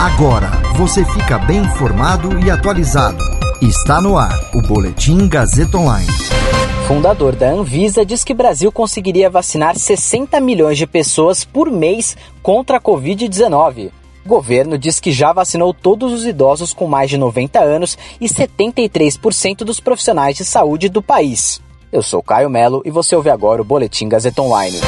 Agora você fica bem informado e atualizado. Está no ar o Boletim Gazeta Online. Fundador da Anvisa diz que Brasil conseguiria vacinar 60 milhões de pessoas por mês contra a Covid-19. Governo diz que já vacinou todos os idosos com mais de 90 anos e 73% dos profissionais de saúde do país. Eu sou Caio Melo e você ouve agora o Boletim Gazeta Online.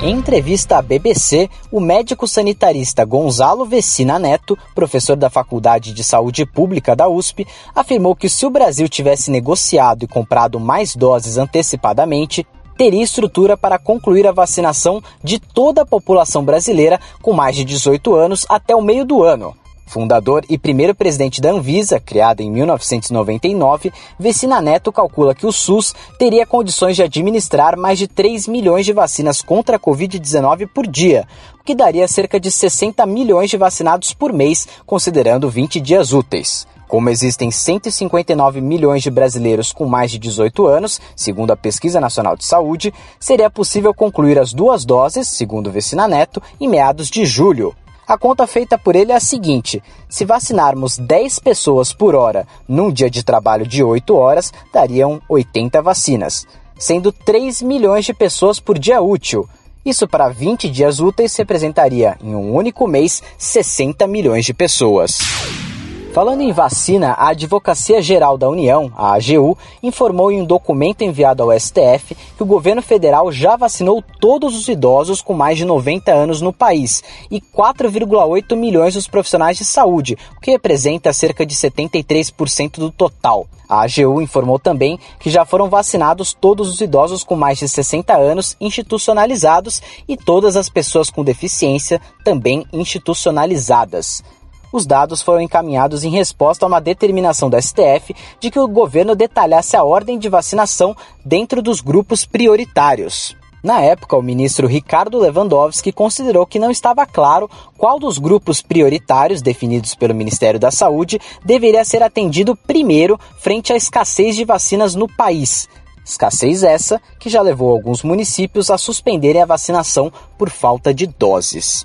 Em entrevista à BBC, o médico sanitarista Gonzalo Vecina Neto, professor da Faculdade de Saúde Pública da USP, afirmou que se o Brasil tivesse negociado e comprado mais doses antecipadamente, teria estrutura para concluir a vacinação de toda a população brasileira com mais de 18 anos até o meio do ano. Fundador e primeiro presidente da Anvisa, criada em 1999, Vecina Neto calcula que o SUS teria condições de administrar mais de 3 milhões de vacinas contra a Covid-19 por dia, o que daria cerca de 60 milhões de vacinados por mês, considerando 20 dias úteis. Como existem 159 milhões de brasileiros com mais de 18 anos, segundo a Pesquisa Nacional de Saúde, seria possível concluir as duas doses, segundo Vecina Neto, em meados de julho. A conta feita por ele é a seguinte: se vacinarmos 10 pessoas por hora num dia de trabalho de 8 horas, dariam 80 vacinas, sendo 3 milhões de pessoas por dia útil. Isso para 20 dias úteis representaria, em um único mês, 60 milhões de pessoas. Falando em vacina, a Advocacia Geral da União, a AGU, informou em um documento enviado ao STF que o governo federal já vacinou todos os idosos com mais de 90 anos no país e 4,8 milhões dos profissionais de saúde, o que representa cerca de 73% do total. A AGU informou também que já foram vacinados todos os idosos com mais de 60 anos institucionalizados e todas as pessoas com deficiência também institucionalizadas. Os dados foram encaminhados em resposta a uma determinação do STF de que o governo detalhasse a ordem de vacinação dentro dos grupos prioritários. Na época, o ministro Ricardo Lewandowski considerou que não estava claro qual dos grupos prioritários definidos pelo Ministério da Saúde deveria ser atendido primeiro frente à escassez de vacinas no país. Escassez essa que já levou alguns municípios a suspenderem a vacinação por falta de doses.